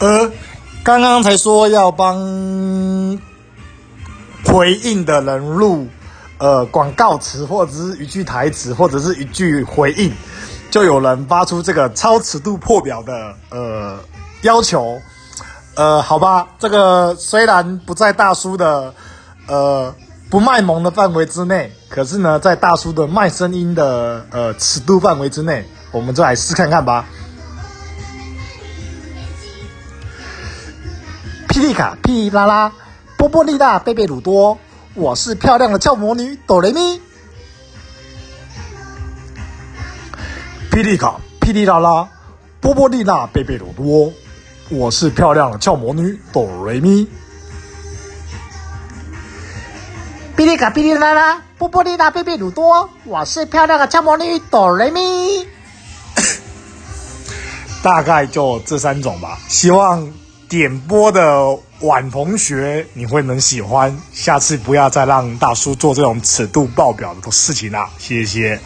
呃，刚刚才说要帮回应的人录呃广告词，或者是一句台词，或者是一句回应，就有人发出这个超尺度破表的呃要求。呃，好吧，这个虽然不在大叔的呃不卖萌的范围之内，可是呢，在大叔的卖声音的呃尺度范围之内，我们就来试看看吧。霹雳卡、霹雳拉拉、波波丽娜、贝贝鲁多，我是漂亮的俏魔女哆雷咪。霹雳卡、霹雳拉拉、波波丽娜、贝贝鲁多，我是漂亮的俏魔女哆雷咪。霹雳卡、霹雳拉拉、波波丽娜、贝贝鲁多，我是漂亮的俏魔女哆瑞咪。大概就这三种吧，希望。点播的晚同学，你会能喜欢。下次不要再让大叔做这种尺度爆表的事情啦，谢谢。